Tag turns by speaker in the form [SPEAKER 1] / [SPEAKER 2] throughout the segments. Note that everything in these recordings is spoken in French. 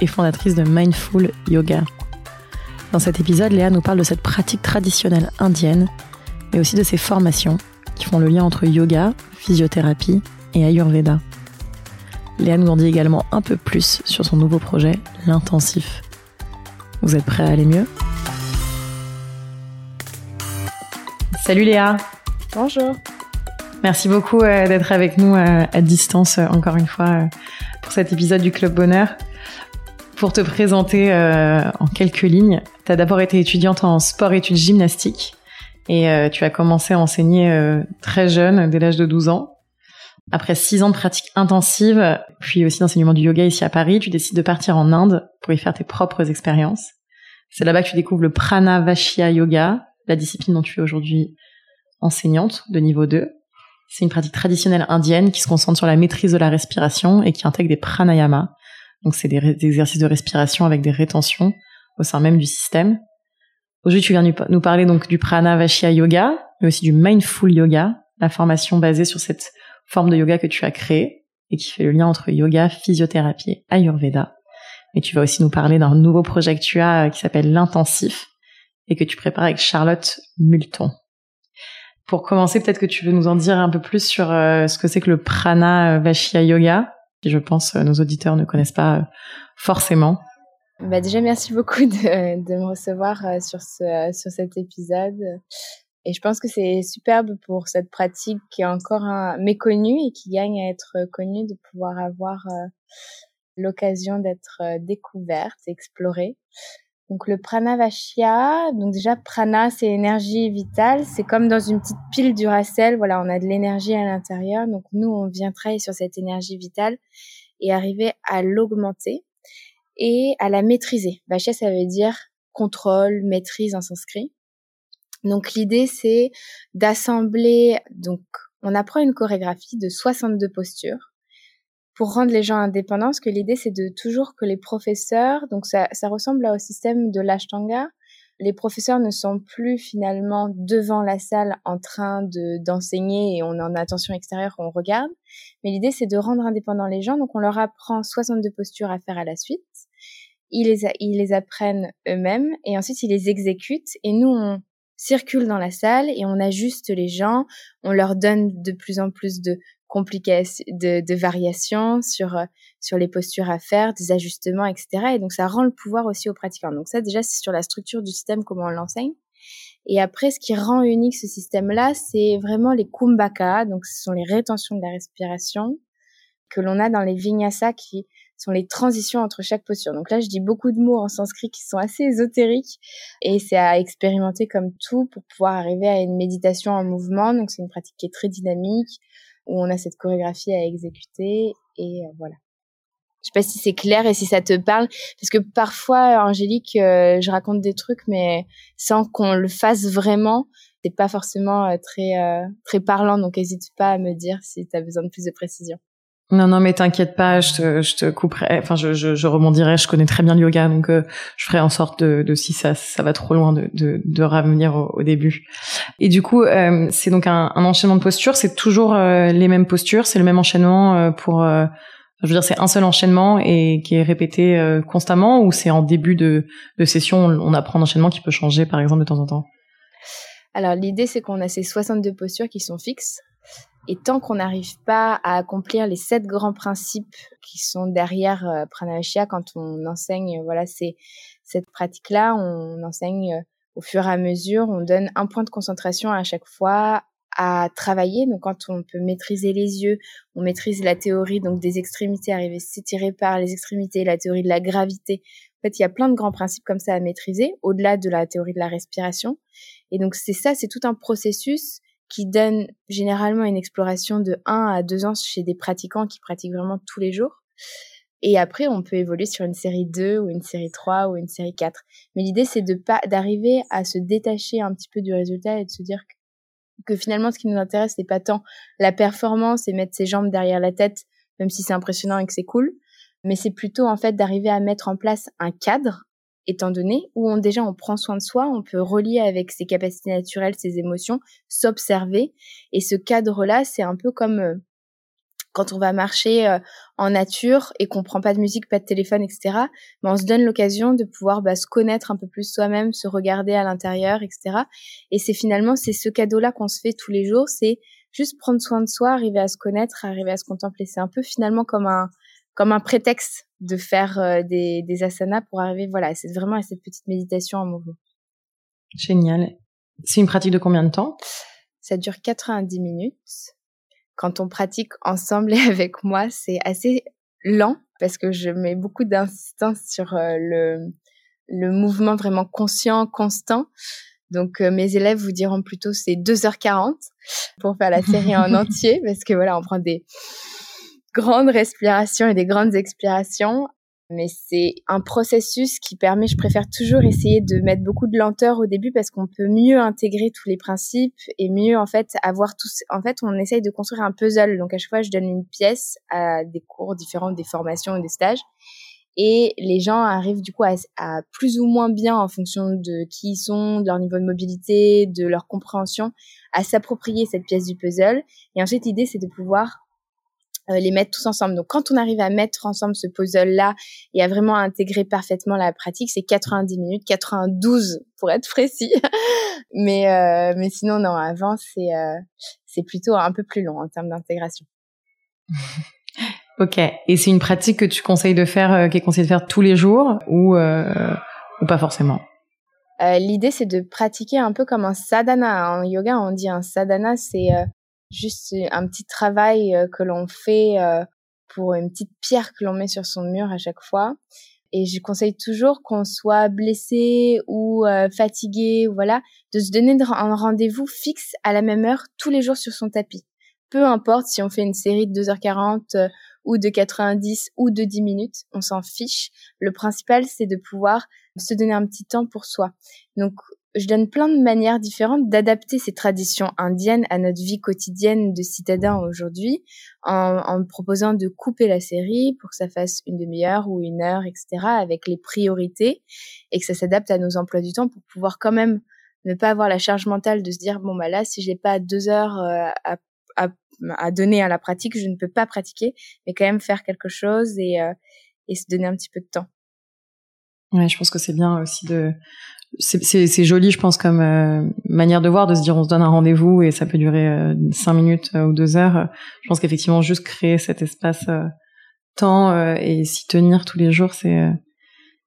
[SPEAKER 1] et fondatrice de Mindful Yoga. Dans cet épisode, Léa nous parle de cette pratique traditionnelle indienne, mais aussi de ses formations qui font le lien entre yoga, physiothérapie et Ayurveda. Léa nous en dit également un peu plus sur son nouveau projet, l'intensif. Vous êtes prêts à aller mieux? Salut Léa
[SPEAKER 2] Bonjour
[SPEAKER 1] Merci beaucoup euh, d'être avec nous euh, à distance euh, encore une fois pour cet épisode du Club Bonheur. Pour te présenter euh, en quelques lignes, tu as d'abord été étudiante en sport-études gymnastique et euh, tu as commencé à enseigner euh, très jeune, dès l'âge de 12 ans. Après six ans de pratique intensive, puis aussi d'enseignement du yoga ici à Paris, tu décides de partir en Inde pour y faire tes propres expériences. C'est là-bas que tu découvres le Pranavashya Yoga, la discipline dont tu es aujourd'hui enseignante de niveau 2. C'est une pratique traditionnelle indienne qui se concentre sur la maîtrise de la respiration et qui intègre des pranayamas, donc c'est des, exercices de respiration avec des rétentions au sein même du système. Aujourd'hui, tu viens nous parler donc du prana vashya yoga, mais aussi du mindful yoga, la formation basée sur cette forme de yoga que tu as créée et qui fait le lien entre yoga, physiothérapie et ayurveda. Et tu vas aussi nous parler d'un nouveau projet que tu as qui s'appelle l'intensif et que tu prépares avec Charlotte Multon. Pour commencer, peut-être que tu veux nous en dire un peu plus sur euh, ce que c'est que le prana vashya yoga je pense nos auditeurs ne connaissent pas forcément.
[SPEAKER 2] Bah déjà, merci beaucoup de, me recevoir euh, sur, ce, sur cet épisode. Et je pense que c'est superbe pour cette pratique qui est encore un, méconnue et qui gagne à être connue, de pouvoir avoir euh, l'occasion d'être euh, découverte, explorée. Donc le pranavashya, donc déjà prana c'est énergie vitale, c'est comme dans une petite pile du Racel, voilà, on a de l'énergie à l'intérieur. Donc nous on vient travailler sur cette énergie vitale et arriver à l'augmenter et à la maîtriser. Vashya ça veut dire contrôle, maîtrise en sanskrit. Donc l'idée c'est d'assembler donc on apprend une chorégraphie de 62 postures pour rendre les gens indépendants, parce que l'idée c'est de toujours que les professeurs, donc ça, ça ressemble au système de l'ashtanga, les professeurs ne sont plus finalement devant la salle en train de d'enseigner et on est en attention extérieure, on regarde, mais l'idée c'est de rendre indépendants les gens, donc on leur apprend 62 postures à faire à la suite, ils les, ils les apprennent eux-mêmes et ensuite ils les exécutent. Et nous on circule dans la salle et on ajuste les gens, on leur donne de plus en plus de complications, de, de variations sur euh, sur les postures à faire, des ajustements, etc. Et donc ça rend le pouvoir aussi aux pratiquants. Donc ça déjà c'est sur la structure du système comment on l'enseigne. Et après ce qui rend unique ce système-là, c'est vraiment les kumbhaka, donc ce sont les rétentions de la respiration que l'on a dans les vinyasa qui sont les transitions entre chaque posture. Donc là, je dis beaucoup de mots en sanskrit qui sont assez ésotériques et c'est à expérimenter comme tout pour pouvoir arriver à une méditation en mouvement. Donc c'est une pratique qui est très dynamique où on a cette chorégraphie à exécuter et euh, voilà. Je sais pas si c'est clair et si ça te parle parce que parfois Angélique euh, je raconte des trucs mais sans qu'on le fasse vraiment, c'est pas forcément euh, très très parlant donc n'hésite pas à me dire si tu as besoin de plus de précision.
[SPEAKER 1] Non, non, mais t'inquiète pas, je te, je te couperai. Enfin, je, je, je rebondirai. Je connais très bien le yoga, donc euh, je ferai en sorte de, de, si ça, ça va trop loin, de, de, de revenir au, au début. Et du coup, euh, c'est donc un, un, enchaînement de postures. C'est toujours euh, les mêmes postures. C'est le même enchaînement euh, pour. Euh, je veux dire, c'est un seul enchaînement et qui est répété euh, constamment, ou c'est en début de, de session, on, apprend un enchaînement qui peut changer, par exemple, de temps en temps?
[SPEAKER 2] Alors l'idée, c'est qu'on a ces 62 postures qui sont fixes et tant qu'on n'arrive pas à accomplir les sept grands principes qui sont derrière euh, Pranavashya, quand on enseigne, voilà, c'est cette pratique-là, on enseigne euh, au fur et à mesure, on donne un point de concentration à chaque fois à travailler. Donc, quand on peut maîtriser les yeux, on maîtrise la théorie donc des extrémités, arriver s'étirer par les extrémités, la théorie de la gravité. En fait, il y a plein de grands principes comme ça à maîtriser, au-delà de la théorie de la respiration. Et donc, c'est ça, c'est tout un processus qui donne généralement une exploration de 1 à 2 ans chez des pratiquants qui pratiquent vraiment tous les jours. Et après, on peut évoluer sur une série 2 ou une série 3 ou une série 4. Mais l'idée, c'est de pas, d'arriver à se détacher un petit peu du résultat et de se dire que, que finalement, ce qui nous intéresse, c'est pas tant la performance et mettre ses jambes derrière la tête, même si c'est impressionnant et que c'est cool. Mais c'est plutôt, en fait, d'arriver à mettre en place un cadre étant donné où on déjà on prend soin de soi, on peut relier avec ses capacités naturelles, ses émotions, s'observer et ce cadre-là, c'est un peu comme euh, quand on va marcher euh, en nature et qu'on prend pas de musique, pas de téléphone, etc. Mais ben, on se donne l'occasion de pouvoir bah, se connaître un peu plus soi-même, se regarder à l'intérieur, etc. Et c'est finalement c'est ce cadeau-là qu'on se fait tous les jours, c'est juste prendre soin de soi, arriver à se connaître, arriver à se contempler. C'est un peu finalement comme un comme un prétexte de faire euh, des, des asanas pour arriver, voilà, c'est vraiment à cette petite méditation en mouvement.
[SPEAKER 1] Génial. C'est une pratique de combien de temps?
[SPEAKER 2] Ça dure 90 minutes. Quand on pratique ensemble et avec moi, c'est assez lent parce que je mets beaucoup d'insistance sur euh, le, le mouvement vraiment conscient, constant. Donc euh, mes élèves vous diront plutôt c'est 2h40 pour faire la série en entier parce que voilà, on prend des grandes respirations et des grandes expirations. Mais c'est un processus qui permet, je préfère toujours essayer de mettre beaucoup de lenteur au début parce qu'on peut mieux intégrer tous les principes et mieux en fait avoir tous. En fait, on essaye de construire un puzzle. Donc à chaque fois, je donne une pièce à des cours différents, des formations ou des stages. Et les gens arrivent du coup à, à, plus ou moins bien en fonction de qui ils sont, de leur niveau de mobilité, de leur compréhension, à s'approprier cette pièce du puzzle. Et ensuite, l'idée, c'est de pouvoir les mettre tous ensemble. Donc quand on arrive à mettre ensemble ce puzzle-là et à vraiment intégrer parfaitement la pratique, c'est 90 minutes, 92 pour être précis. mais euh, mais sinon non, avant c'est euh, c'est plutôt un peu plus long en termes d'intégration.
[SPEAKER 1] ok. Et c'est une pratique que tu conseilles de faire, euh, qui est conseillé de faire tous les jours ou ou pas forcément?
[SPEAKER 2] L'idée c'est de pratiquer un peu comme un sadhana. En yoga, on dit un sadhana, c'est juste un petit travail euh, que l'on fait euh, pour une petite pierre que l'on met sur son mur à chaque fois. Et je conseille toujours qu'on soit blessé ou euh, fatigué, voilà, de se donner un rendez-vous fixe à la même heure tous les jours sur son tapis. Peu importe si on fait une série de 2h40 ou de 90 ou de 10 minutes, on s'en fiche. Le principal, c'est de pouvoir se donner un petit temps pour soi. Donc, je donne plein de manières différentes d'adapter ces traditions indiennes à notre vie quotidienne de citadin aujourd'hui, en, en proposant de couper la série pour que ça fasse une demi-heure ou une heure, etc., avec les priorités, et que ça s'adapte à nos emplois du temps pour pouvoir quand même ne pas avoir la charge mentale de se dire bon bah là si j'ai pas deux heures euh, à, donner à la pratique, je ne peux pas pratiquer, mais quand même faire quelque chose et, euh, et se donner un petit peu de temps.
[SPEAKER 1] Ouais, je pense que c'est bien aussi de c'est joli, je pense, comme euh, manière de voir, de se dire on se donne un rendez-vous et ça peut durer euh, cinq minutes euh, ou deux heures. Je pense qu'effectivement, juste créer cet espace temps et s'y tenir tous les jours, c'est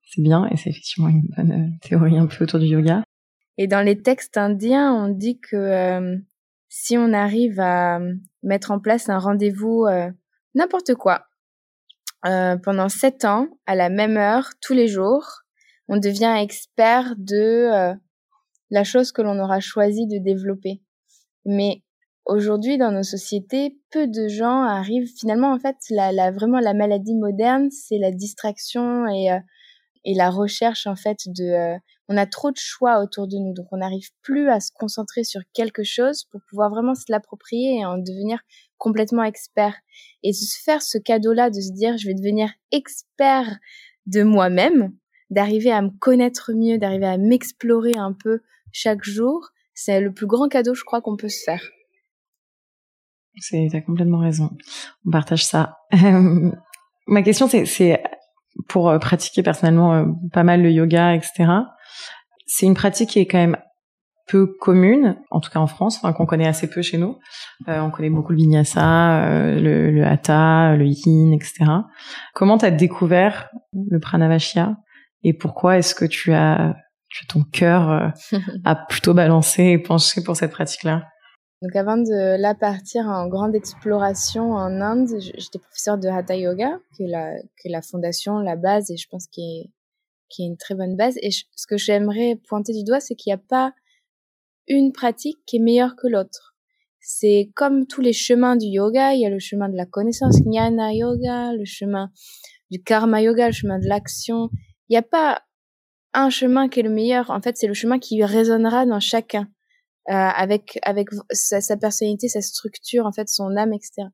[SPEAKER 1] c'est bien et c'est effectivement une bonne théorie un peu autour du yoga.
[SPEAKER 2] Et dans les textes indiens, on dit que si on arrive à mettre en place un rendez-vous, n'importe quoi, pendant sept ans, à la même heure, tous les jours, on devient expert de euh, la chose que l'on aura choisi de développer. Mais aujourd'hui, dans nos sociétés, peu de gens arrivent. Finalement, en fait, la, vraiment la maladie moderne, c'est la distraction et euh, et la recherche en fait de. Euh, on a trop de choix autour de nous, donc on n'arrive plus à se concentrer sur quelque chose pour pouvoir vraiment se l'approprier et en devenir complètement expert. Et se faire ce cadeau-là, de se dire, je vais devenir expert de moi-même d'arriver à me connaître mieux, d'arriver à m'explorer un peu chaque jour, c'est le plus grand cadeau, je crois, qu'on peut se faire.
[SPEAKER 1] C'est, t'as complètement raison. On partage ça. ma question, c'est, pour euh, pratiquer personnellement euh, pas mal le yoga, etc. C'est une pratique qui est quand même peu commune, en tout cas en France, qu'on connaît assez peu chez nous. Euh, on connaît beaucoup le vinyasa, le, le hatha, le yin, etc. Comment t'as découvert le pranavashya et pourquoi est-ce que tu as, tu ton cœur euh, a plutôt balancé et penché pour cette pratique-là?
[SPEAKER 2] Donc avant de là partir en grande exploration en Inde, j'étais professeur de Hatha Yoga, qui est la, qui est la fondation, la base, et je pense qu'il est, qui est une très bonne base. Et ce que j'aimerais pointer du doigt, c'est qu'il n'y a pas une pratique qui est meilleure que l'autre. C'est comme tous les chemins du yoga, il y a le chemin de la connaissance, Jnana Yoga, le chemin du karma yoga, le chemin de l'action. Il n'y a pas un chemin qui est le meilleur. En fait, c'est le chemin qui résonnera dans chacun, euh, avec avec sa, sa, personnalité, sa structure, en fait, son âme, etc.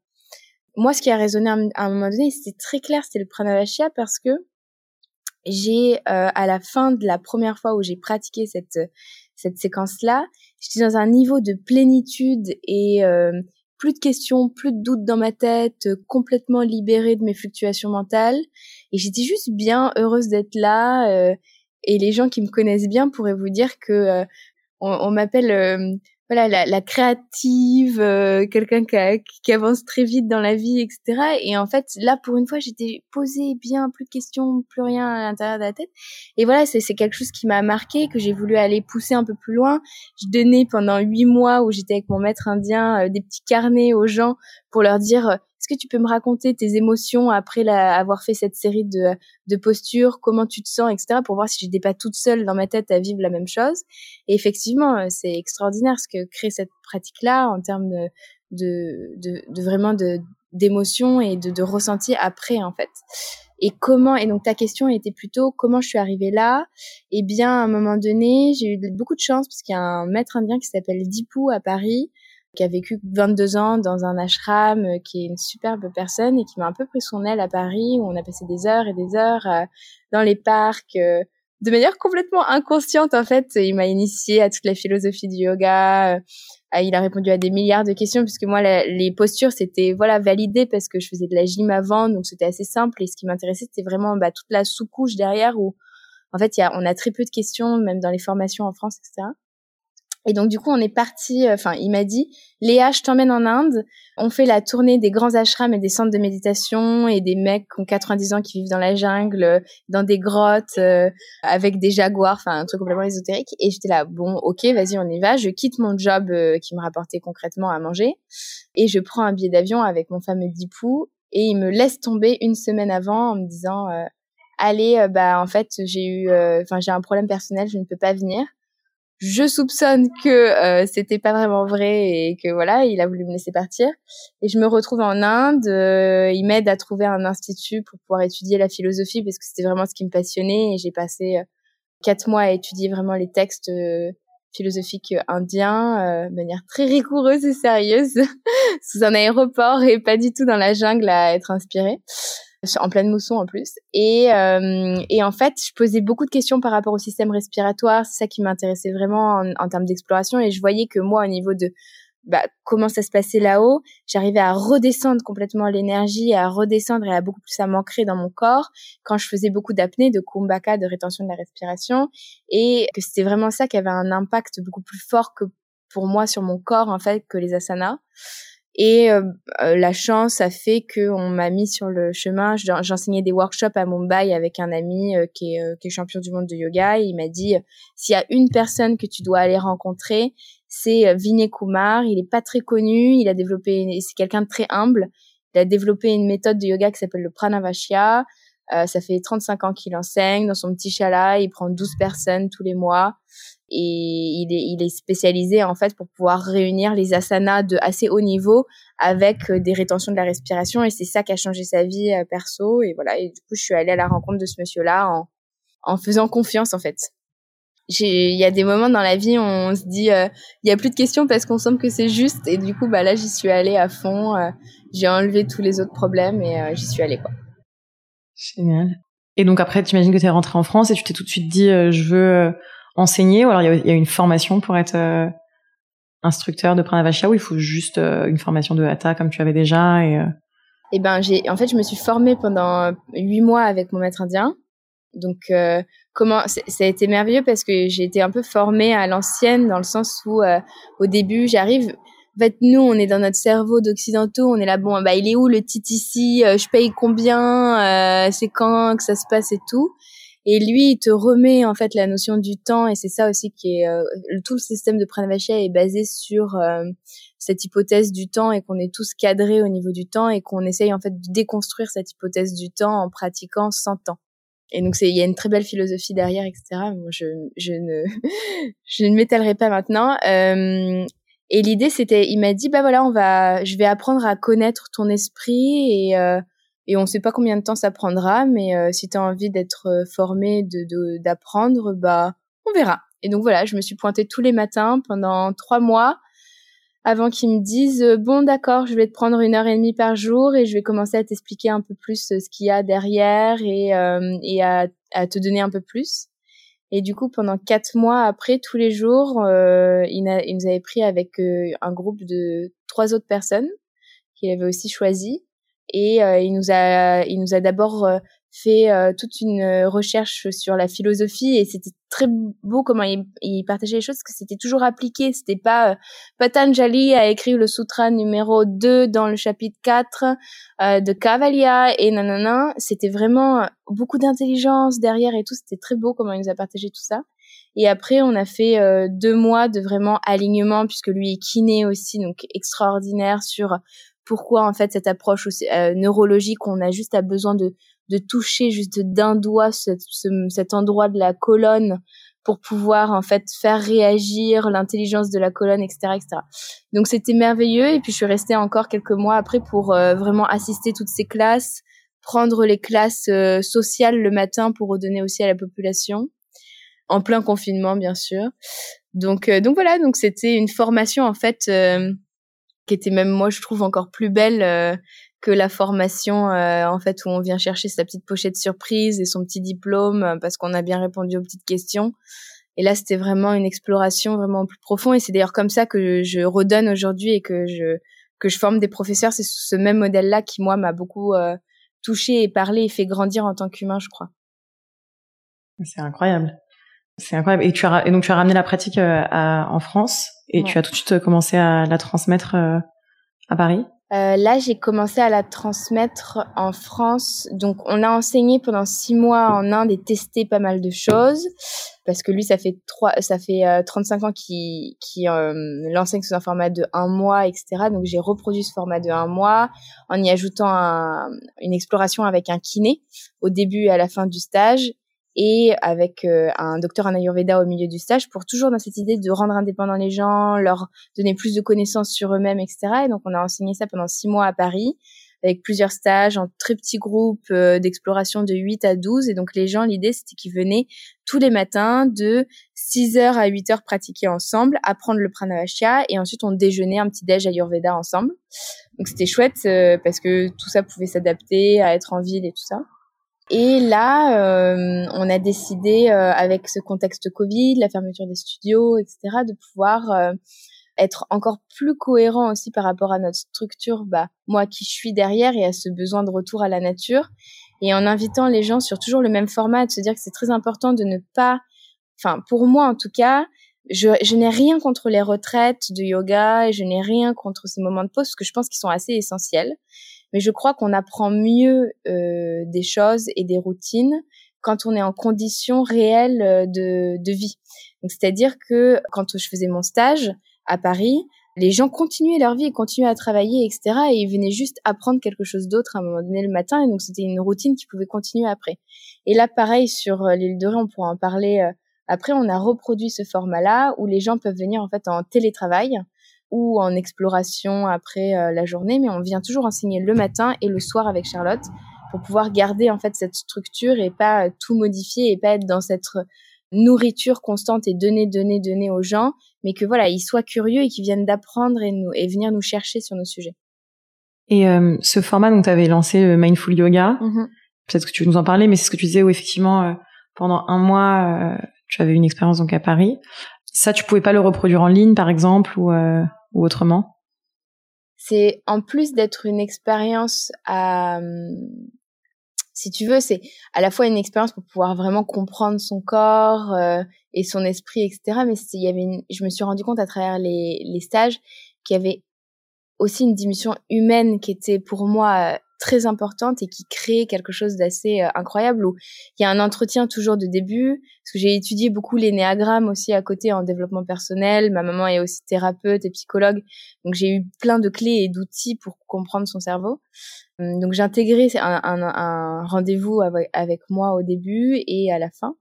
[SPEAKER 2] Moi, ce qui a résonné à, un moment donné, c'était très clair, c'était le pranavashya parce que j'ai euh, à la fin de la première fois où j'ai pratiqué cette cette séquence-là, j'étais dans un niveau de plénitude et euh, plus de questions, plus de doutes dans ma tête, complètement libérée de mes fluctuations mentales. Et j'étais juste bien heureuse d'être là. Euh, et les gens qui me connaissent bien pourraient vous dire que euh, on, on m'appelle euh, voilà la, la créative, euh, quelqu'un qui, qui, avance très vite dans la vie, etc. Et en fait, là pour une fois, j'étais posée bien, plus de questions, plus rien à l'intérieur de la tête. Et voilà, c'est quelque chose qui m'a marqué, que j'ai voulu aller pousser un peu plus loin. Je donnais pendant huit mois où j'étais avec mon maître indien des petits carnets aux gens pour leur dire est-ce que tu peux me raconter tes émotions après avoir fait cette série de, postures, comment tu te sens, etc., pour voir si j'étais pas toute seule dans ma tête à vivre la même chose? Et effectivement, euh, c'est extraordinaire ce que crée cette pratique-là en termes de, vraiment d'émotions et de, de ressenti après, en fait. Et comment et donc ta question était plutôt comment je suis arrivée là? Eh bien, à un moment donné, j'ai eu beaucoup de chance parce qu'il y a un maître indien qui s'appelle Dipu à Paris qui a vécu 22 ans dans un ashram, euh, qui est une superbe personne et qui m'a un peu pris son aile à Paris, où on a passé des heures et des heures euh, dans les parcs, euh, de manière complètement inconsciente en fait. Il m'a initié à toute la philosophie du yoga. il a répondu à des milliards de questions puisque moi les postures c'était voilà validé parce que je faisais de la gym avant, donc c'était assez simple. Et ce qui m'intéressait c'était vraiment bah, toute la sous-couche derrière où en fait y a, on a très peu de questions même dans les formations en France, etc. Et donc du coup, on est parti. Euh, enfin, il m'a dit, Léa, je t'emmène en Inde. On fait la tournée des grands ashrams et des centres de méditation et des mecs qui ont 90 ans qui vivent dans la jungle, euh, dans des grottes euh, avec des jaguars. Enfin, un truc complètement ésotérique. Et j'étais là, bon, ok, vas-y, on y va. Je quitte mon job qui me rapportait concrètement à manger et je prends un billet d'avion avec mon fameux Dipou et il me laisse tomber une semaine avant en me disant, allez, bah en fait, j'ai eu, enfin, j'ai un problème personnel, je ne peux pas venir je soupçonne que euh, c'était pas vraiment vrai et que voilà, il a voulu me laisser partir. Et je me retrouve en Inde. Euh, il m'aide à trouver un institut pour pouvoir étudier la philosophie parce que c'était vraiment ce qui me passionnait. Et j'ai passé euh, quatre mois à étudier vraiment les textes euh, philosophiques indiens de manière très rigoureuse et sérieuse, sous un aéroport et pas du tout dans la jungle à être inspirée en pleine mousson en plus. Et, euh, et en fait, je posais beaucoup de questions par rapport au système respiratoire. C'est ça qui m'intéressait vraiment en, en termes d'exploration. Et je voyais que moi, au niveau de bah, comment ça se passait là-haut, j'arrivais à redescendre complètement l'énergie, à redescendre et à beaucoup plus à m'ancrer dans mon corps quand je faisais beaucoup d'apnée, de kumbhaka, de rétention de la respiration, et que c'était vraiment ça qui avait un impact beaucoup plus fort que pour moi sur mon corps en fait que les asanas. Et euh, euh, la chance a fait qu'on m'a mis sur le chemin. J'enseignais des workshops à Mumbai avec un ami euh, qui, est, qui est champion du monde de yoga. Et il m'a dit, s'il y a une personne que tu dois aller rencontrer, c'est Vinay Kumar. Il est pas très connu. Il a développé, c'est quelqu'un de très humble. Il a développé une méthode de yoga qui s'appelle le Pranavashya. Euh, ça fait 35 ans qu'il enseigne dans son petit chala. Il prend 12 personnes tous les mois et il est, spécialisé en fait pour pouvoir réunir les asanas de assez haut niveau avec euh, des rétentions de la respiration et c'est ça qui a changé sa vie euh, perso et voilà. Et du coup je suis allée à la rencontre de ce monsieur là en faisant confiance en fait. Il y a des moments dans la vie où on se dit euh, il y a plus de questions parce qu'on semble que c'est juste et du coup bah là j'y suis allée à fond j'ai enlevé tous les autres problèmes et j'y suis allée quoi.
[SPEAKER 1] Génial. Et donc après tu imagines que tu es rentrée en France et tu t'es tout de suite dit je veux enseigner ou alors il y, a, une formation pour être euh, instructeur de pranavashya ou il faut juste euh, une formation de hatha comme tu avais déjà et euh...
[SPEAKER 2] Eh ben j'ai en fait je me suis formée pendant huit mois avec mon maître indien donc euh, comment ça a été merveilleux parce que j'ai été un peu formée à l'ancienne dans le sens où au début j'arrive en fait, nous, on est dans notre cerveau d'occidentaux, on est là, bon, bah, il est où le ici je paye combien, c'est quand que ça se passe et tout. Et lui, il te remet en fait la notion du temps, et c'est ça aussi qui est euh, tout le système de Pranavashya est basé sur euh, cette hypothèse du temps et qu'on est tous cadrés au niveau du temps et qu'on essaye en fait de déconstruire cette hypothèse du temps en pratiquant sans temps. Et donc il y a une très belle philosophie derrière, etc. Moi, je je ne je ne m'étalerai pas maintenant. Euh, et l'idée c'était, il m'a dit bah voilà, on va, je vais apprendre à connaître ton esprit et et on ne sait pas combien de temps ça prendra, mais euh, si tu as envie d'être euh, formé, de d'apprendre, bah on verra. Et donc voilà, je me suis pointée tous les matins pendant trois mois avant qu'ils me disent euh, bon d'accord, je vais te prendre une heure et demie par jour et je vais commencer à t'expliquer un peu plus ce qu'il y a derrière et, et à, à, te donner un peu plus. Et du coup, pendant quatre mois après, tous les jours, euh, il, il, nous avait pris avec un groupe de trois autres personnes qu'il avait aussi choisi et euh, il nous a il nous a d'abord euh, fait euh, toute une recherche sur la philosophie et c'était très beau comment il, il, partageait les choses que c'était toujours appliqué. C'était pas Patanjali a écrit le sutra numéro 2 dans le chapitre 4 de Kavalia et nanana. C'était vraiment beaucoup d'intelligence derrière et tout. C'était très beau comment il nous a partagé tout ça. Et après, on a fait deux mois de vraiment alignement, puisque lui est kiné aussi, donc extraordinaire sur pourquoi en fait cette approche aussi, euh, neurologique, on a juste besoin de, de toucher juste d'un doigt cet endroit de la colonne pour pouvoir en fait faire réagir l'intelligence de la colonne, etc., etc. Donc c'était merveilleux et puis je suis restée encore quelques mois après pour euh, vraiment assister toutes ces classes, prendre les classes euh, sociales le matin pour redonner aussi à la population, en plein confinement bien sûr. Donc donc voilà, donc c'était une formation en fait qui était même moi je trouve encore plus belle euh, que la formation euh, en fait où on vient chercher sa petite pochette surprise et son petit diplôme euh, parce qu'on a bien répondu aux petites questions. Et là, c'était vraiment une exploration vraiment plus profonde. Et c'est d'ailleurs comme ça que je redonne aujourd'hui et que je que je forme des professeurs. C'est ce même modèle-là qui moi m'a beaucoup touché et parlé et fait grandir en tant qu'humain, je crois.
[SPEAKER 1] C'est incroyable. C'est incroyable. Et tu as et donc tu as ramené la pratique à, en France et tu as tout de suite commencé à la transmettre euh, à Paris?
[SPEAKER 2] Euh, là, j'ai commencé à la transmettre en France. Donc, on a enseigné pendant six mois en Inde et testé pas mal de choses. Parce que lui, ça fait trois, ça fait euh, 35 ans qu'il qui euh, l'enseigne sous un format de un mois, etc. Donc, j'ai reproduit ce format de un mois en y ajoutant un, une exploration avec un kiné au début et à la fin du stage et avec euh, un docteur en Ayurveda au milieu du stage pour toujours dans cette idée de rendre indépendants les gens, leur donner plus de connaissances sur eux-mêmes, etc. Et donc on a enseigné ça pendant six mois à Paris avec plusieurs stages en très petits groupes euh, d'exploration de 8 à 12. Et donc les gens, l'idée c'était qu'ils venaient tous les matins de 6 heures à 8 heures pratiquer ensemble, apprendre le pranavasya et ensuite on déjeunait un petit déj Ayurveda ensemble. Donc c'était chouette euh, parce que tout ça pouvait s'adapter à être en ville et tout ça. Et là, euh, on a décidé, euh, avec ce contexte Covid, la fermeture des studios, etc., de pouvoir euh, être encore plus cohérent aussi par rapport à notre structure, bah, moi qui suis derrière et à ce besoin de retour à la nature. Et en invitant les gens sur toujours le même format, de se dire que c'est très important de ne pas, enfin, pour moi en tout cas, je, je n'ai rien contre les retraites de yoga et je n'ai rien contre ces moments de pause parce que je pense qu'ils sont assez essentiels mais je crois qu'on apprend mieux euh, des choses et des routines quand on est en conditions réelles euh, de, de vie. C'est-à-dire que quand je faisais mon stage à Paris, les gens continuaient leur vie et continuaient à travailler, etc. Et ils venaient juste apprendre quelque chose d'autre à un moment donné le matin. Et donc, c'était une routine qui pouvait continuer après. Et là, pareil, sur euh, l'île de Ré, on pourra en parler euh, après. On a reproduit ce format-là où les gens peuvent venir en fait en télétravail ou en exploration après euh, la journée, mais on vient toujours enseigner le matin et le soir avec Charlotte pour pouvoir garder en fait cette structure et pas euh, tout modifier et pas être dans cette nourriture constante et donner, donner, donner aux gens, mais que voilà, ils soient curieux et qu'ils viennent d'apprendre et, nous, et venir nous chercher sur nos sujets.
[SPEAKER 1] Et euh, ce format, donc tu avais lancé le Mindful Yoga, mm-hmm. peut-être que tu veux nous en parler, mais c'est ce que tu disais où effectivement, pendant un mois, tu avais une expérience donc à Paris. Ça, tu pouvais pas le reproduire en ligne, par exemple, ou ou autrement?
[SPEAKER 2] C'est en plus d'être une expérience à si tu veux, c'est à la fois une expérience pour pouvoir vraiment comprendre son corps euh, et son esprit, etc. Mais il y avait, je me suis rendu compte à travers les, les stages qu'il y avait aussi une dimension humaine qui était pour moi très importante et qui crée quelque chose d'assez euh, incroyable où il y a un entretien toujours de début parce que j'ai étudié beaucoup les néagrammes aussi à côté en développement personnel. Ma maman est aussi thérapeute et psychologue donc j'ai eu plein de clés et d'outils pour comprendre son cerveau. Hum, donc j'ai intégré un, un, rendez-vous avec, avec, moi au début et à la fin.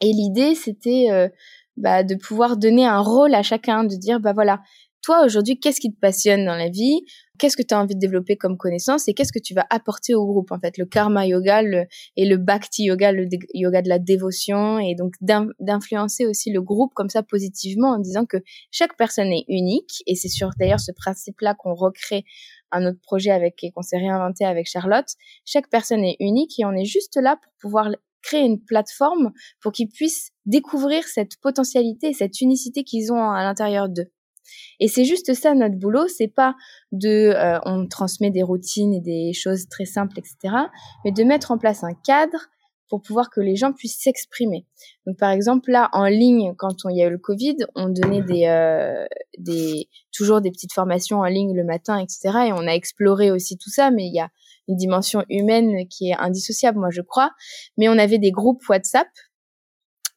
[SPEAKER 2] Et l'idée c'était euh, bah, de pouvoir donner un rôle à chacun de dire bah voilà toi aujourd'hui, qu'est-ce qui te passionne dans la vie? Qu'est-ce que tu as envie de développer comme connaissance et qu'est-ce que tu vas apporter au groupe en fait? Le karma yoga et le bhakti yoga, le yoga de la dévotion et donc d'influencer aussi le groupe comme ça positivement en disant que chaque personne est unique et c'est sur d'ailleurs ce principe-là qu'on recrée un autre projet avec et qu'on s'est réinventé avec Charlotte. Chaque personne est unique et on est juste là pour pouvoir créer une plateforme pour qu'ils puissent découvrir cette potentialité, cette unicité qu'ils ont à l'intérieur d'eux. Et c'est juste ça notre boulot, c'est pas de euh, on transmet des routines et des choses très simples, etc. Mais de mettre en place un cadre pour pouvoir que les gens puissent s'exprimer. Donc par exemple là en ligne quand il y a eu le Covid, on donnait des euh, des toujours des petites formations en ligne le matin, etc. Et on a exploré aussi tout ça, mais il y a une dimension humaine qui est indissociable, moi je crois. Mais on avait des groupes WhatsApp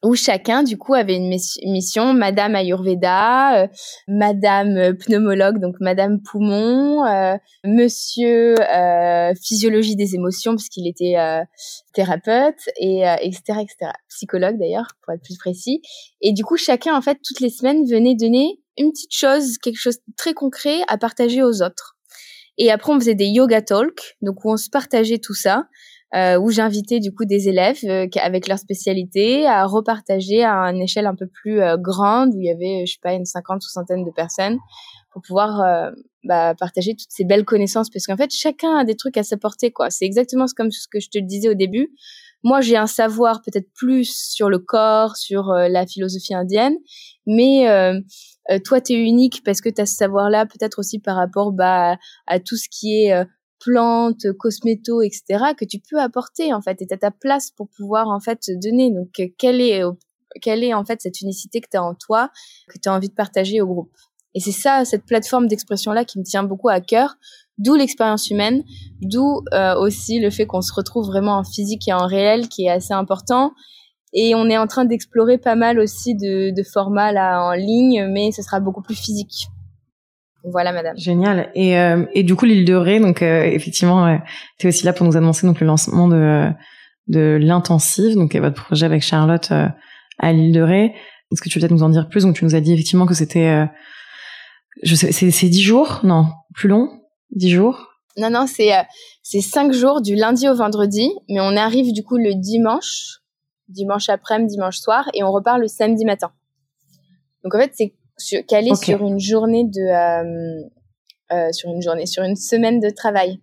[SPEAKER 2] où chacun du coup avait une mission. Madame Ayurveda, euh, Madame euh, pneumologue donc Madame poumon, euh, Monsieur physiologie des émotions parce qu'il était thérapeute et etc etc psychologue d'ailleurs pour être plus précis. Et du coup chacun en fait toutes les semaines venait donner une petite chose quelque chose de très concret à partager aux autres. Et après on faisait des yoga talks donc où on se partageait tout ça euh, où j'invitais du coup des élèves euh, avec leur spécialité à repartager à une échelle un peu plus euh, grande où il y avait je sais pas une cinquante soixantaine de personnes pour pouvoir euh, bah, partager toutes ces belles connaissances. Parce qu'en fait chacun a des trucs à s'apporter quoi. C'est exactement comme ce que je te disais au début. Moi j'ai un savoir peut-être plus sur le corps sur la philosophie indienne mais toi tu es unique parce que tu as ce savoir là peut-être aussi par rapport bah, à tout ce qui est plantes, cosmétos, etc. que tu peux apporter en fait et tu ta place pour pouvoir en fait donner. Donc euh, quelle est quelle est en fait cette unicité que tu as en toi que tu as envie de partager au groupe? Et c'est ça cette plateforme d'expression là qui me tient beaucoup à cœur, d'où l'expérience humaine, d'où euh, aussi le fait qu'on se retrouve vraiment en physique et en réel qui est assez important. Et on est en train d'explorer pas mal aussi de, de formats là en ligne, mais ce sera beaucoup plus physique. Voilà, madame.
[SPEAKER 1] Génial. Et, euh, et du coup, l'île de Ré, donc euh, effectivement, euh, tu es aussi là pour nous annoncer donc le lancement de, de l'intensive, donc votre projet avec Charlotte à l'île de Ré. Est-ce que tu peux peut-être nous en dire plus? Donc, tu nous as dit effectivement que c'était, je sais, c'est, 10 jours? Non, plus long? 10 jours?
[SPEAKER 2] Non, non, c'est c'est 5 jours du lundi au vendredi, mais on arrive du coup le dimanche, dimanche après-midi, dimanche soir, et on repart le samedi matin. Donc en fait, c'est sur, sur une journée de euh, euh, sur une journée sur une semaine de travail.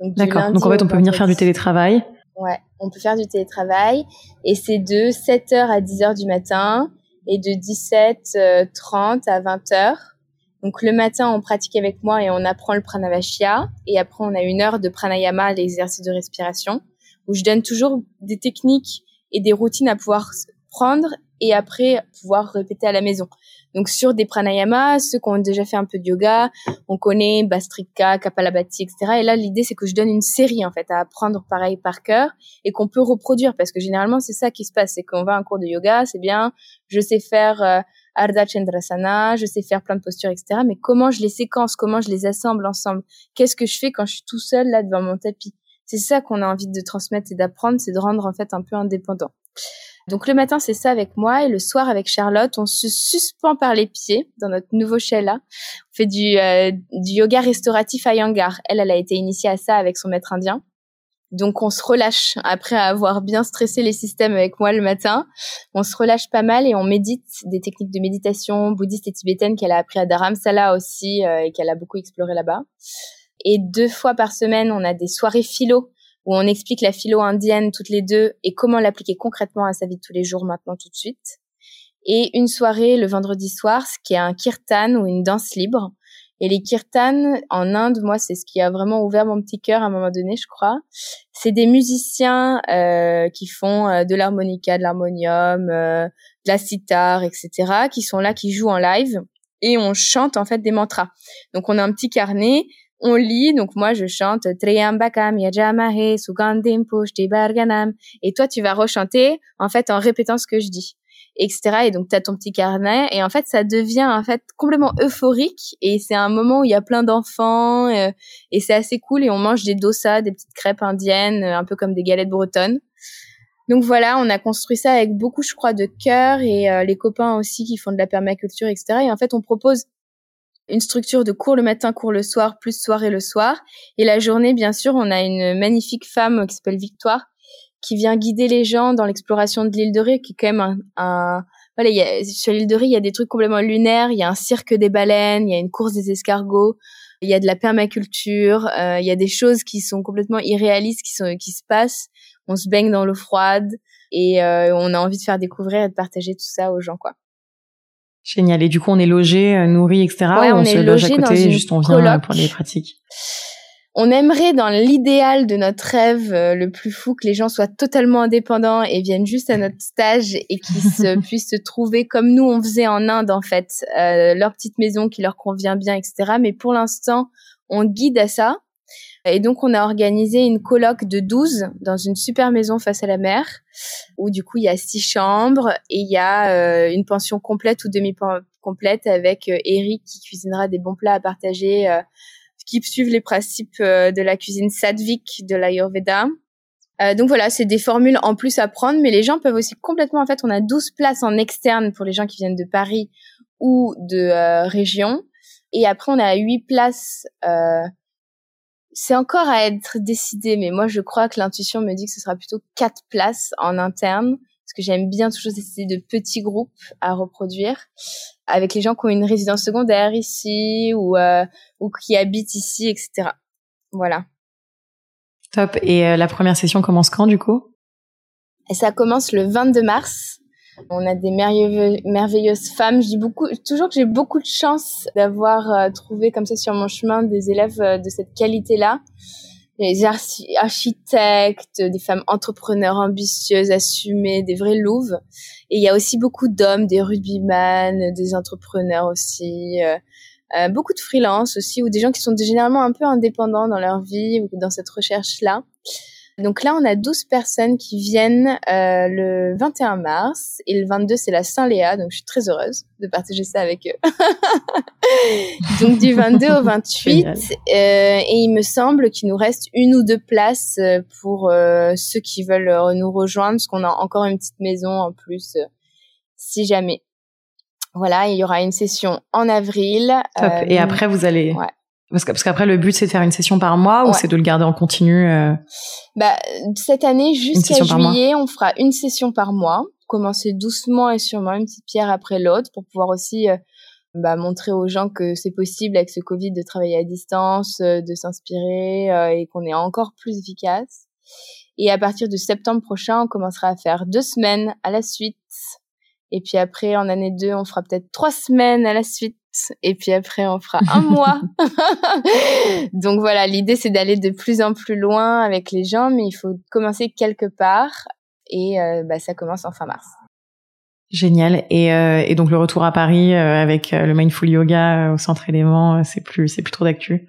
[SPEAKER 1] D'accord. Donc en fait, on peut venir faire du télétravail.
[SPEAKER 2] Ouais, on peut faire du télétravail et c'est de 7h à 10h du matin et de 17h30 à 20h. Donc le matin, on pratique avec moi et on apprend le pranavashya et après on a une heure de pranayama, l'exercice de respiration où je donne toujours des techniques et des routines à pouvoir prendre et après pouvoir répéter à la maison. Donc sur des pranayamas, ceux qui ont déjà fait un peu de yoga, on connaît Bastrika, Kapalabhati, etc. Et là, l'idée, c'est que je donne une série, en fait, à apprendre pareil par cœur et qu'on peut reproduire parce que généralement, c'est ça qui se passe. C'est qu'on va à un cours de yoga, c'est bien, je sais faire euh, Ardha Chandrasana, je sais faire plein de postures, etc. Mais comment je les séquence, comment je les assemble ensemble? Qu'est-ce que je fais quand je suis tout seul là devant mon tapis? C'est ça qu'on a envie de transmettre et d'apprendre, c'est de rendre en fait un peu indépendant. Donc le matin, c'est ça avec moi et le soir avec Charlotte, on se suspend par les pieds dans notre nouveau là. On fait du, euh, du yoga restauratif à Yangar. Elle, elle a été initiée à ça avec son maître indien. Donc on se relâche après avoir bien stressé les systèmes avec moi le matin. On se relâche pas mal et on médite des techniques de méditation bouddhiste et tibétaine qu'elle a appris à Dharamsala aussi euh, et qu'elle a beaucoup exploré là-bas. Et deux fois par semaine, on a des soirées philo où on explique la philo indienne toutes les deux et comment l'appliquer concrètement à sa vie de tous les jours maintenant tout de suite. Et une soirée le vendredi soir, ce qui est un kirtan ou une danse libre. Et les kirtans en Inde, moi, c'est ce qui a vraiment ouvert mon petit cœur à un moment donné, je crois. C'est des musiciens euh, qui font euh, de l'harmonica, de l'harmonium, euh, de la sitar, etc., qui sont là, qui jouent en live et on chante en fait des mantras. Donc on a un petit carnet on lit, donc moi je chante Yajamahe Sugandim Barganam et toi tu vas rechanter en fait en répétant ce que je dis etc et donc tu as ton petit carnet et en fait ça devient en fait complètement euphorique. Et c'est un moment où il y a plein d'enfants euh, et c'est assez cool. Et on mange des dosas, des petites crêpes indiennes un peu comme des galettes bretonnes. Donc voilà, on a construit ça avec beaucoup, je crois, de cœur et euh, les copains aussi qui font de la permaculture, etc. Et en fait, on propose une structure de cours le matin, cours le soir, plus soirée le soir. Et la journée, bien sûr, on a une magnifique femme qui s'appelle Victoire, qui vient guider les gens dans l'exploration de l'île de Ré, qui est quand même un, un voilà, y a, sur l'île de Ré, il y a des trucs complètement lunaires, il y a un cirque des baleines, il y a une course des escargots, il y a de la permaculture, euh, il y a des choses qui sont complètement irréalistes qui sont qui se passent. On se baigne dans l'eau froide et euh, on a envie de faire découvrir et de partager tout ça aux gens, quoi.
[SPEAKER 1] Génial. Et du coup, on est logé, euh, nourri, etc.
[SPEAKER 2] Ouais, on, est logé à côté,
[SPEAKER 1] juste on vient pour les pratiques?
[SPEAKER 2] On aimerait, dans l'idéal de notre rêve euh, le plus fou, que les gens soient totalement indépendants et viennent juste à notre stage et qu'ils se, puissent se trouver comme nous on faisait en Inde en fait, euh, leur petite maison qui leur convient bien, etc. Mais pour l'instant, on guide à ça. Et donc, on a organisé une colloque de 12 dans une super maison face à la mer, où du coup, il y a six chambres et il y a euh, une pension complète ou demi-complète avec euh, Eric qui cuisinera des bons plats à partager, euh, qui suivent les principes de la cuisine sadvik de l'Ayurveda. donc voilà, c'est des formules en plus à prendre, mais les gens peuvent aussi complètement, en fait, on a 12 places en externe pour les gens qui viennent de Paris ou de région. Et après, on a 8 places c'est encore à être décidé, mais moi je crois que l'intuition me dit que ce sera plutôt quatre places en interne, parce que j'aime bien toujours essayer de petits groupes à reproduire, avec les gens qui ont une résidence secondaire ici ou euh, ou qui habitent ici, etc. Voilà.
[SPEAKER 1] Top. Et euh, la première session commence quand du coup?
[SPEAKER 2] Et ça commence le 22 mars. On a des merveilleuses femmes. Je dis beaucoup, toujours que j'ai beaucoup de chance d'avoir euh, trouvé comme ça sur mon chemin des élèves euh, de cette qualité-là. Les architectes, des femmes entrepreneurs ambitieuses, assumées, des vrais louves. Et il y a aussi beaucoup d'hommes, des rugbyman, des entrepreneurs aussi. Euh, beaucoup de freelance aussi, ou des gens qui sont généralement un peu indépendants dans leur vie ou dans cette recherche-là. Donc là, on a 12 personnes qui viennent euh, le 21 mars et le 22, c'est la Saint-Léa, donc je suis très heureuse de partager ça avec eux. donc du 22 au 28, euh, et il me semble qu'il nous reste une ou deux places euh, pour euh, ceux qui veulent euh, nous rejoindre, parce qu'on a encore une petite maison en plus, si jamais. Voilà, il y aura une session en avril.
[SPEAKER 1] Top. et après, vous allez ouais. Parce qu'après, le but, c'est de faire une session par mois ou c'est de le garder en continu euh...
[SPEAKER 2] bah, Cette année, jusqu'à juillet, on fera une session par mois. Commencer doucement et sûrement, une petite pierre après l'autre, pour pouvoir aussi euh, bah, montrer aux gens que c'est possible avec ce Covid de travailler à distance, euh, de s'inspirer euh, et qu'on est encore plus efficace. Et à partir de septembre prochain, on commencera à faire deux semaines à la suite. Et puis après, en année 2, on fera peut-être trois semaines à la suite et puis après on fera un mois. Donc voilà, l'idée c'est d'aller de plus en plus loin avec les gens, mais il faut commencer quelque part et euh, bah, ça commence en fin mars.
[SPEAKER 1] Génial. Et, euh, et donc le retour à Paris euh, avec le Mindful Yoga au centre élément, c'est plus c'est plus trop d'actu?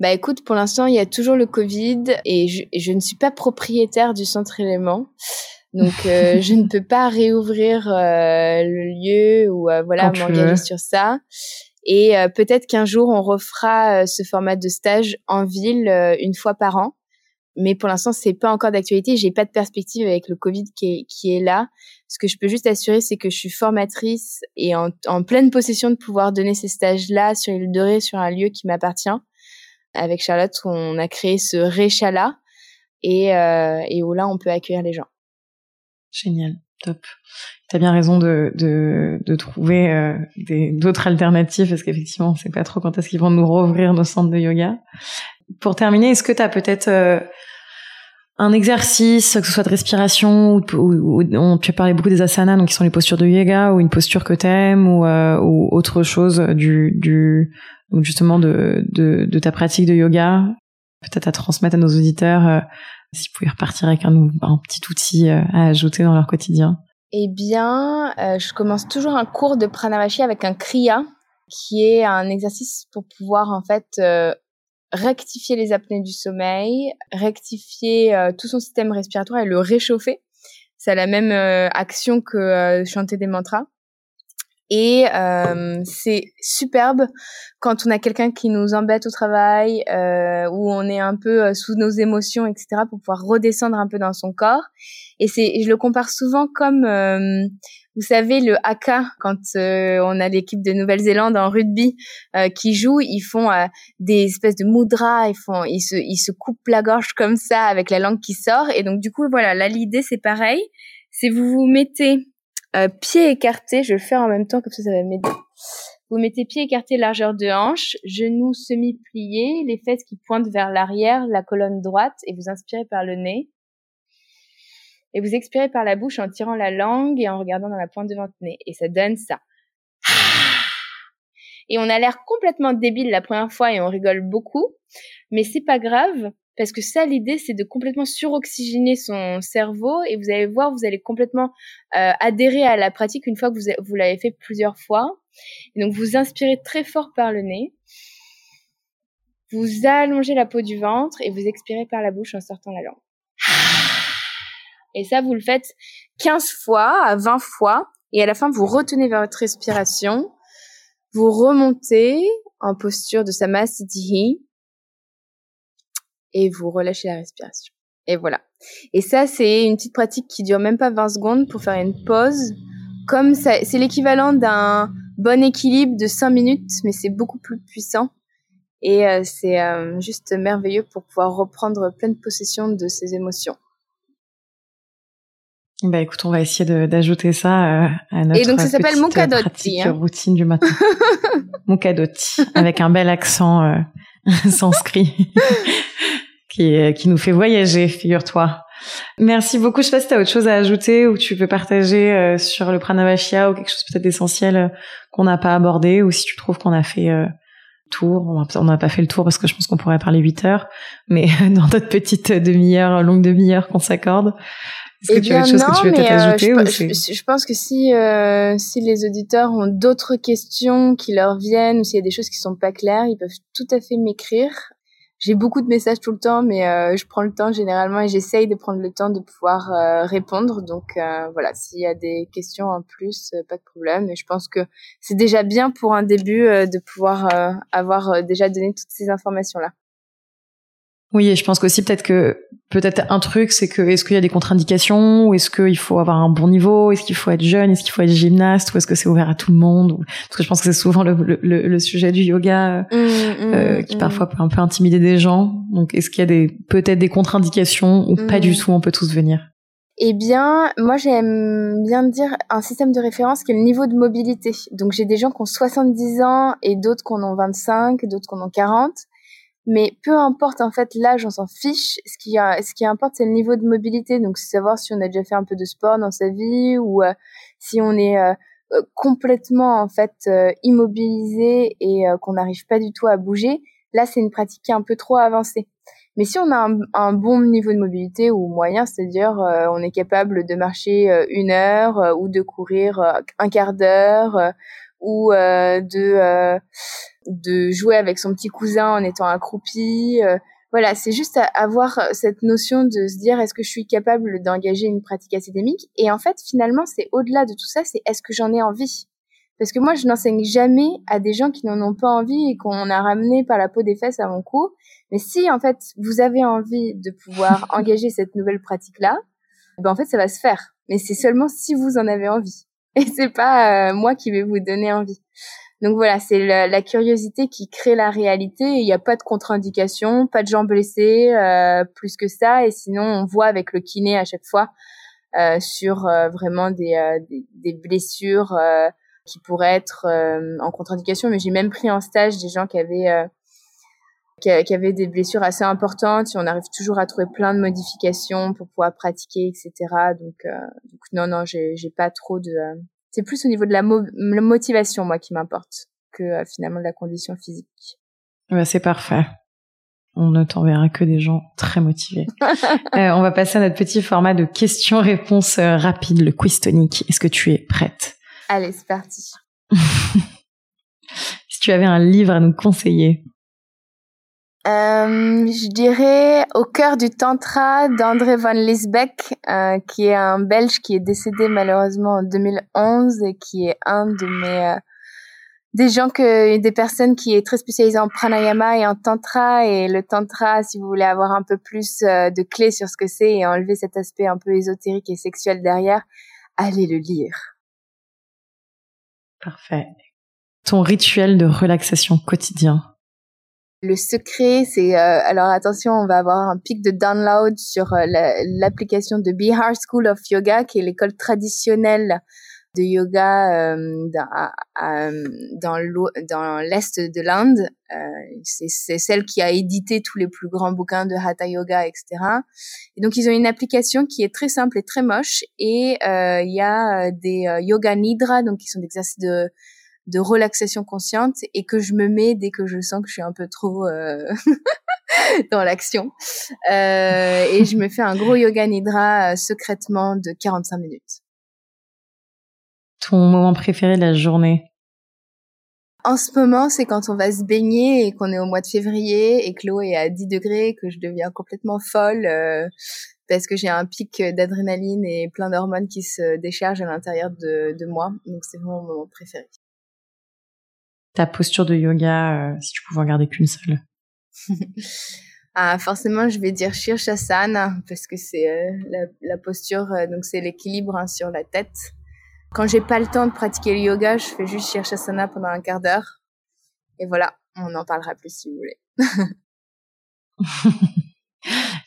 [SPEAKER 2] Bah écoute, pour l'instant il y a toujours le Covid et je, je ne suis pas propriétaire du centre élément. Donc euh, je ne peux pas réouvrir euh, le lieu ou euh, voilà m'engager sur ça. Et peut-être qu'un jour on refera ce format de stage en ville une fois par an. Mais pour l'instant c'est pas encore d'actualité. J'ai pas de perspective avec le Covid qui est, qui est là. Ce que je peux juste assurer c'est que je suis formatrice et en, en pleine possession de pouvoir donner ces stages-là sur l'île de Ré sur un lieu qui m'appartient. Avec Charlotte on a créé ce Réchala et, et où là on peut accueillir les gens.
[SPEAKER 1] Génial, top. T'as bien raison de, de, de trouver euh, d'autres alternatives parce qu'effectivement, on sait pas trop quand est-ce qu'ils vont nous rouvrir nos centres de yoga. Pour terminer, est-ce que tu as peut-être euh, un exercice, que ce soit de respiration ou, ou, ou tu as parlé beaucoup des asanas, donc qui sont les postures de yoga, ou une posture que t'aimes, ou, euh, ou autre chose du, du justement de, de, de ta pratique de yoga, peut-être à transmettre à nos auditeurs si vous pouvez repartir avec un, un petit outil euh, à ajouter dans leur quotidien
[SPEAKER 2] Eh bien, euh, je commence toujours un cours de pranavashi avec un kriya, qui est un exercice pour pouvoir en fait euh, rectifier les apnées du sommeil, rectifier tout son système respiratoire et le réchauffer. C'est la même action que chanter des mantras. Et euh, c'est superbe quand on a quelqu'un qui nous embête au travail, euh, où on est un peu euh, sous nos émotions, etc., pour pouvoir redescendre un peu dans son corps. Et c'est, je le compare souvent comme, euh, vous savez, le haka, quand euh, on a l'équipe de Nouvelle-Zélande en rugby euh, qui joue, ils font des espèces de mudras, ils font, ils se, ils se coupent la gorge comme ça avec la langue qui sort. Et donc du coup, voilà, là l'idée c'est pareil, c'est vous vous mettez pied écarté, je vais le faire en même temps comme ça, ça va m'aider. Vous mettez pied écarté, largeur de hanche, genoux semi-pliés, les fesses qui pointent vers l'arrière, la colonne droite, et vous inspirez par le nez. Et vous expirez par la bouche en tirant la langue et en regardant dans la pointe de votre nez. Et ça donne ça. Et on a l'air complètement débile la première fois et on rigole beaucoup. Mais c'est pas grave parce que ça, l'idée, c'est de complètement suroxygéner son cerveau et vous allez voir, vous allez complètement euh, adhérer à la pratique une fois que vous, vous l'avez fait plusieurs fois. Et donc, vous inspirez très fort par le nez. Vous allongez la peau du ventre et vous expirez par la bouche en sortant la langue. Et ça, vous le faites 15 fois à 20 fois. Et à la fin, vous retenez votre respiration. Vous remontez en posture de Samasthiti. Et vous relâchez la respiration. Et voilà. Et ça, c'est une petite pratique qui dure même pas 20 secondes pour faire une pause. Comme ça, c'est l'équivalent d'un bon équilibre de 5 minutes, mais c'est beaucoup plus puissant. Et euh, c'est euh, juste merveilleux pour pouvoir reprendre pleine possession de ses émotions.
[SPEAKER 1] Bah écoute, on va essayer d'ajouter ça euh, à notre
[SPEAKER 2] Et donc ça s'appelle mon
[SPEAKER 1] pratique, hein. routine du matin. mon avec un bel accent euh, sanskrit qui, qui nous fait voyager, figure-toi. Merci beaucoup. Je sais pas si tu as autre chose à ajouter ou tu veux partager euh, sur le pranavashya ou quelque chose peut-être d'essentiel qu'on n'a pas abordé ou si tu trouves qu'on a fait tour. On n'a pas fait le tour parce que je pense qu'on pourrait parler 8 heures, mais dans notre petite demi-heure, longue demi-heure qu'on s'accorde, est-ce que eh tu as autre chose que tu veux peut-être euh, ajouter
[SPEAKER 2] je, je, pense que si euh, si les auditeurs ont d'autres questions qui leur viennent ou s'il y a des choses qui sont pas claires, ils peuvent tout à fait m'écrire. J'ai beaucoup de messages tout le temps, mais euh, je prends le temps généralement et j'essaye de prendre le temps de pouvoir euh, répondre. Donc euh, voilà, s'il y a des questions en plus, pas de problème. Et je pense que c'est déjà bien pour un début de pouvoir avoir déjà donné toutes ces informations là.
[SPEAKER 1] Oui, et je pense qu'aussi peut-être que peut-être un truc, c'est que est-ce qu'il y a des contre-indications ou est-ce qu'il faut avoir un bon niveau, est-ce qu'il faut être jeune, est-ce qu'il faut être gymnaste ou est-ce que c'est ouvert à tout le monde Parce que je pense que c'est souvent le, le, le, sujet du yoga mmh, mmh, euh, qui mmh. parfois peut un peu intimider des gens. Donc est-ce qu'il y a des peut-être des contre-indications ou pas du tout, on peut tous venir?
[SPEAKER 2] Eh bien, moi j'aime bien dire un système de référence qui est le niveau de mobilité. Donc j'ai des gens qui ont 70 ans et d'autres qui en ont 25, d'autres qui en ont 40. Mais peu importe en fait l'âge, on s'en fiche. Ce qui, ce qui importe, c'est le niveau de mobilité. Donc, savoir si on a déjà fait un peu de sport dans sa vie ou euh, si on est euh, euh, complètement en fait immobilisé et qu'on n'arrive pas du tout à bouger. Là, c'est une pratique qui est un peu trop avancée. Mais si on a un, un bon niveau de mobilité ou moyen, c'est-à-dire on est capable de marcher une heure ou de courir un quart d'heure ou de de jouer avec son petit cousin en étant accroupi. Euh, voilà, c'est juste avoir cette notion de se dire est-ce que je suis capable d'engager une pratique académique? Et en fait, finalement, c'est au-delà de tout ça, c'est est-ce que j'en ai envie? Parce que moi, je n'enseigne jamais à des gens qui n'en ont pas envie et qu'on a ramené par la peau des fesses à mon cou. Mais si, en fait, vous avez envie de pouvoir engager cette nouvelle pratique-là, ben en fait, ça va se faire. Mais c'est seulement si vous en avez envie. Et c'est pas euh, moi qui vais vous donner envie. Donc voilà, c'est la, curiosité qui crée la réalité. Il n'y a pas de contre-indication, pas de gens blessés, euh, plus que ça. Et sinon, on voit avec le kiné à chaque fois euh, sur euh, vraiment des, des, blessures qui pourraient être en contre-indication. Mais j'ai même pris en stage des gens qui avaient qui, avaient des blessures assez importantes. On arrive toujours à trouver plein de modifications pour pouvoir pratiquer, etc. Donc, donc non, non, j'ai pas trop de c'est plus au niveau de la, motivation, moi, qui m'importe, que euh, finalement de la condition physique.
[SPEAKER 1] Bah, c'est parfait. On ne t'enverra que des gens très motivés. euh, on va passer à notre petit format de questions-réponses euh, rapides, le quiz tonique. Est-ce que tu es prête?
[SPEAKER 2] Allez, c'est parti.
[SPEAKER 1] si tu avais un livre à nous conseiller,
[SPEAKER 2] euh, je dirais au cœur du tantra d'André van Lisbeck, euh, qui est un Belge qui est décédé malheureusement en 2011 et qui est un de mes euh, des gens que des personnes qui est très spécialisée en pranayama et en tantra. Et le tantra si vous voulez avoir un peu plus euh, de clés sur ce que c'est et enlever cet aspect un peu ésotérique et sexuel derrière allez le lire.
[SPEAKER 1] Parfait. Ton rituel de relaxation quotidien
[SPEAKER 2] le secret, c'est euh, alors attention, on va avoir un pic de download sur euh, l'application de Bihar School of Yoga, qui est l'école traditionnelle de yoga euh, dans, l'est de l'Inde. c'est celle qui a édité tous les plus grands bouquins de Hatha Yoga, etc. Et donc ils ont une application qui est très simple et très moche. Et il y a des yoga nidra, donc qui sont des exercices de de relaxation consciente et que je me mets dès que je sens que je suis un peu trop euh, dans l'action. Euh, et je me fais un gros yoga nidra euh, secrètement de 45 minutes.
[SPEAKER 1] Ton moment préféré de la journée?
[SPEAKER 2] En ce moment, c'est quand on va se baigner et qu'on est au mois de février et que l'eau est à 10 degrés que je deviens complètement folle parce que j'ai un pic d'adrénaline et plein d'hormones qui se déchargent à l'intérieur de, de moi. Donc c'est vraiment mon moment préféré
[SPEAKER 1] ta posture de yoga euh, si tu pouvais en garder qu'une seule
[SPEAKER 2] ah, forcément, je vais dire Shirshasana parce que c'est euh, la, la, posture, euh, donc c'est l'équilibre hein, sur la tête. Quand j'ai pas le temps de pratiquer le yoga, je fais juste Shirshasana pendant un quart d'heure. Et voilà, on en parlera plus si vous voulez.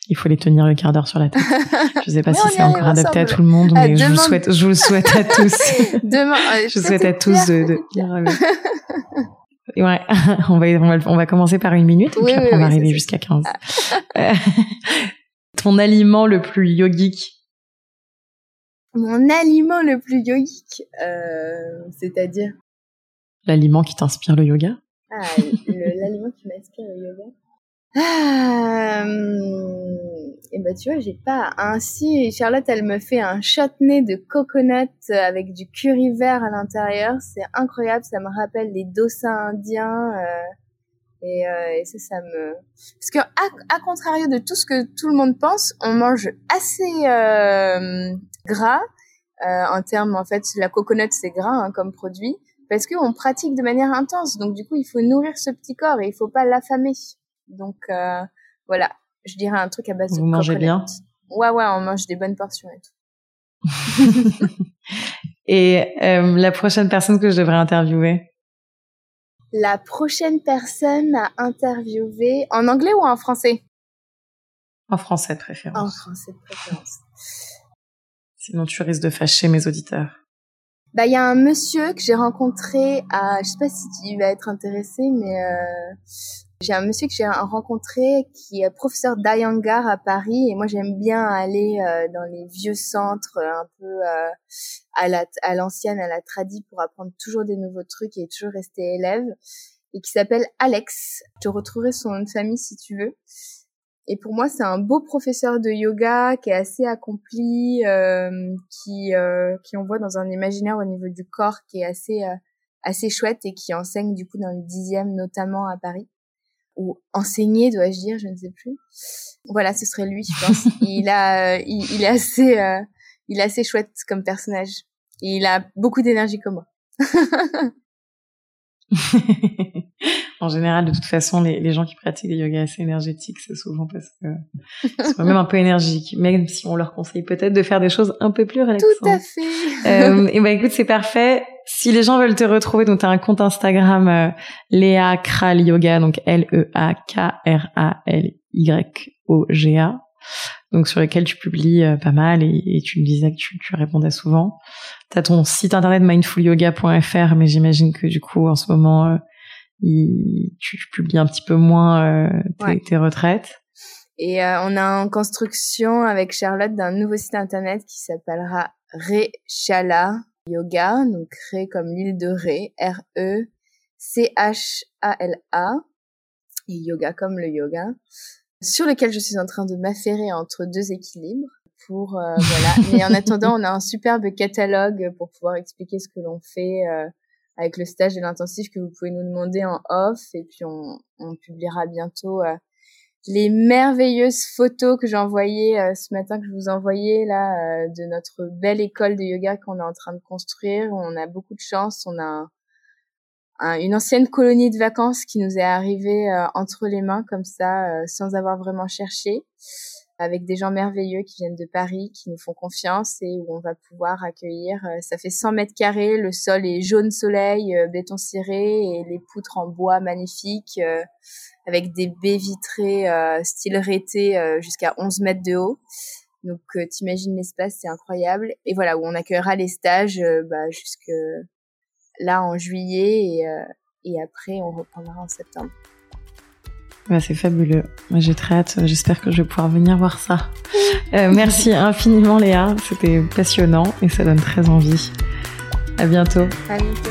[SPEAKER 1] Il faut les tenir le quart d'heure sur la tête. Je sais pas si c'est encore adapté à tout le monde, mais je vous souhaite, je vous souhaite à tous.
[SPEAKER 2] demain,
[SPEAKER 1] je vous souhaite à tous de, de... Ouais, on va, on va, on va commencer par une minute, et puis après on va arriver jusqu'à 15. Ah. Ton aliment le plus yogique?
[SPEAKER 2] Mon aliment le plus yogique, euh, c'est-à-dire?
[SPEAKER 1] L'aliment qui t'inspire le yoga?
[SPEAKER 2] Ah, l'aliment qui m'inspire le yoga? Ah, et bah tu vois, j'ai pas. Ainsi, Charlotte, elle me fait un chutney de coconut avec du curry vert à l'intérieur. C'est incroyable, ça me rappelle les dossas indiens. Euh, et, euh, et, ça, ça me. Parce que à, contrario de tout ce que tout le monde pense, on mange assez euh, gras euh, en termes. En fait, la coconut c'est gras hein, comme produit parce qu'on pratique de manière intense. Donc du coup, il faut nourrir ce petit corps et il faut pas l'affamer. Donc euh, voilà, je dirais un truc à base
[SPEAKER 1] Vous
[SPEAKER 2] de
[SPEAKER 1] Vous mangez bien?
[SPEAKER 2] Ouais, ouais, on mange des bonnes portions et tout.
[SPEAKER 1] et euh, la prochaine personne que je devrais interviewer?
[SPEAKER 2] La prochaine personne à interviewer, en anglais ou en français?
[SPEAKER 1] En français de préférence.
[SPEAKER 2] En français de préférence.
[SPEAKER 1] Sinon, tu risques de fâcher mes auditeurs.
[SPEAKER 2] Bah, il y a un monsieur que j'ai rencontré à, je sais pas si tu vas être intéressé, mais euh, j'ai un monsieur que j'ai rencontré qui est professeur d'Ayangar à Paris et moi j'aime bien aller euh, dans les vieux centres euh, un peu euh, à la à l'ancienne à la tradie pour apprendre toujours des nouveaux trucs et toujours rester élève et qui s'appelle Alex. Je te retrouverai son nom de famille si tu veux. Et pour moi, c'est un beau professeur de yoga qui est assez accompli, qui qui on voit dans un imaginaire au niveau du corps qui est assez assez chouette et qui enseigne du coup dans le dixième notamment à Paris ou enseigner, dois-je dire, je ne sais plus. Voilà, ce serait lui, je pense. il a, il, est assez, euh, il est assez chouette comme personnage. Et il a beaucoup d'énergie comme moi.
[SPEAKER 1] en général, de toute façon, les, les gens qui pratiquent des yoga assez énergétiques, c'est souvent parce que ils sont même un peu énergiques, même si on leur conseille peut-être de faire des choses un peu plus relaxantes.
[SPEAKER 2] Tout à fait.
[SPEAKER 1] euh, et ben écoute, c'est parfait. Si les gens veulent te retrouver, donc tu as un compte Instagram euh, Léa Kral Yoga, donc L-E-A-K-R-A-L-Y-O-G-A, donc sur lequel tu publies euh, pas mal et, tu me disais que tu, tu répondais souvent. Tu as ton site internet mindfulyoga.fr, mais j'imagine que du coup en ce moment euh, tu, publies un petit peu moins tes, tes, retraites.
[SPEAKER 2] Et on a en construction avec Charlotte d'un nouveau site internet qui s'appellera Rechala yoga, donc Ré comme l'île de Ré, R-E, C-H-A-L-A, et yoga comme le yoga, sur lequel je suis en train de m'affairer entre deux équilibres pour euh, voilà. Mais en attendant, on a un superbe catalogue pour pouvoir expliquer ce que l'on fait euh, avec le stage de l'intensif que vous pouvez nous demander en off et puis on, on publiera bientôt euh, les merveilleuses photos que j'ai envoyées euh, ce matin, que je vous envoyais là, euh, de notre belle école de yoga qu'on est en train de construire. On a beaucoup de chance. On a une ancienne colonie de vacances qui nous est arrivée euh, entre les mains comme ça, sans avoir vraiment cherché. avec des gens merveilleux qui viennent de Paris, qui nous font confiance et où on va pouvoir accueillir. Euh, ça fait 100 mètres carrés, le sol est jaune soleil, euh, béton ciré et les poutres en bois magnifiques euh, avec des baies vitrées style rété jusqu'à 11 mètres de haut. Donc t'imagines l'espace, c'est incroyable. Et voilà, où on accueillera les stages bah, jusque là en juillet et, et après on reprendra en septembre.
[SPEAKER 1] Bah, c'est fabuleux. J'ai très hâte. J'espère que je vais pouvoir venir voir ça. Euh, merci infiniment, Léa. C'était passionnant et ça donne très envie. À bientôt.
[SPEAKER 2] À bientôt,